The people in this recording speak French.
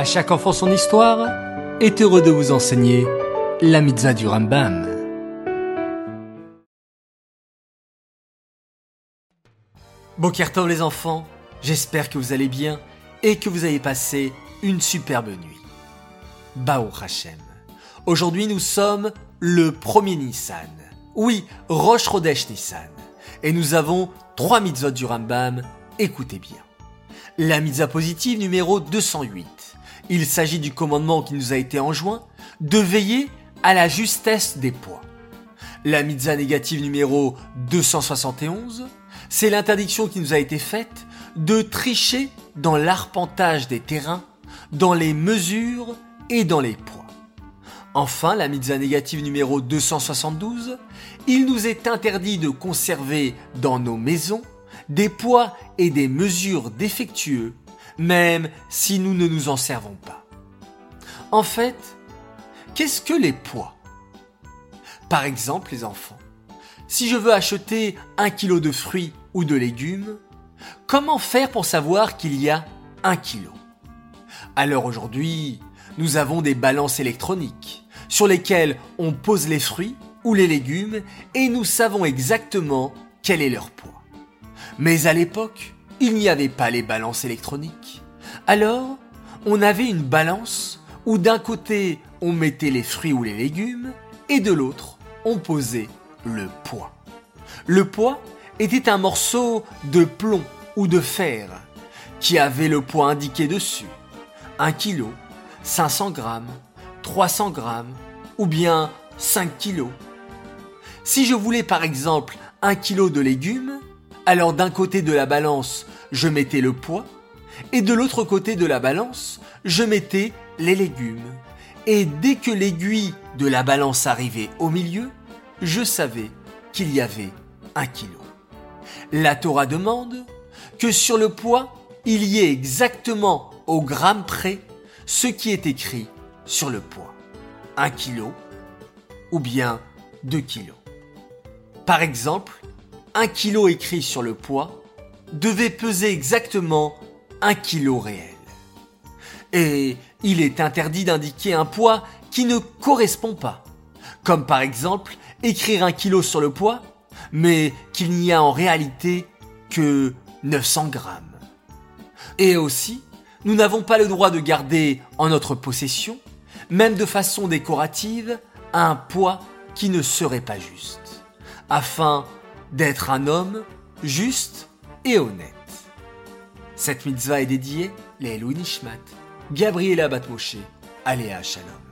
À chaque enfant son histoire est heureux de vous enseigner la mitzvah du Rambam. Bokertov les enfants, j'espère que vous allez bien et que vous avez passé une superbe nuit. Bao Hashem. Aujourd'hui nous sommes le premier Nissan. Oui, Rosh Chodesh Nissan. Et nous avons trois mitzvot du Rambam, écoutez bien. La mitzvah positive numéro 208. Il s'agit du commandement qui nous a été enjoint de veiller à la justesse des poids. La mitzvah négative numéro 271, c'est l'interdiction qui nous a été faite de tricher dans l'arpentage des terrains, dans les mesures et dans les poids. Enfin, la mitzvah négative numéro 272, il nous est interdit de conserver dans nos maisons des poids et des mesures défectueux, même si nous ne nous en servons pas. En fait, qu'est-ce que les poids Par exemple, les enfants, si je veux acheter un kilo de fruits ou de légumes, comment faire pour savoir qu'il y a un kilo? Alors aujourd'hui, nous avons des balances électroniques sur lesquelles on pose les fruits ou les légumes et nous savons exactement quel est leur poids. Mais à l'époque, il n'y avait pas les balances électroniques. Alors, on avait une balance où d'un côté on mettait les fruits ou les légumes et de l'autre on posait le poids. Le poids était un morceau de plomb ou de fer qui avait le poids indiqué dessus. 1 kg, 500 grammes, 300 grammes ou bien 5 kg. Si je voulais par exemple 1 kg de légumes, alors d'un côté de la balance, je mettais le poids, et de l'autre côté de la balance, je mettais les légumes. Et dès que l'aiguille de la balance arrivait au milieu, je savais qu'il y avait un kilo. La Torah demande que sur le poids, il y ait exactement au gramme près ce qui est écrit sur le poids. Un kilo ou bien deux kilos. Par exemple, un kilo écrit sur le poids devait peser exactement un kilo réel. Et il est interdit d'indiquer un poids qui ne correspond pas. Comme par exemple écrire un kilo sur le poids, mais qu'il n'y a en réalité que 900 grammes. Et aussi, nous n'avons pas le droit de garder en notre possession, même de façon décorative, un poids qui ne serait pas juste, afin d'être un homme juste et honnête. Cette mitzvah est dédiée les Nishmat, Gabriela Batmoshe, Aléa Shalom.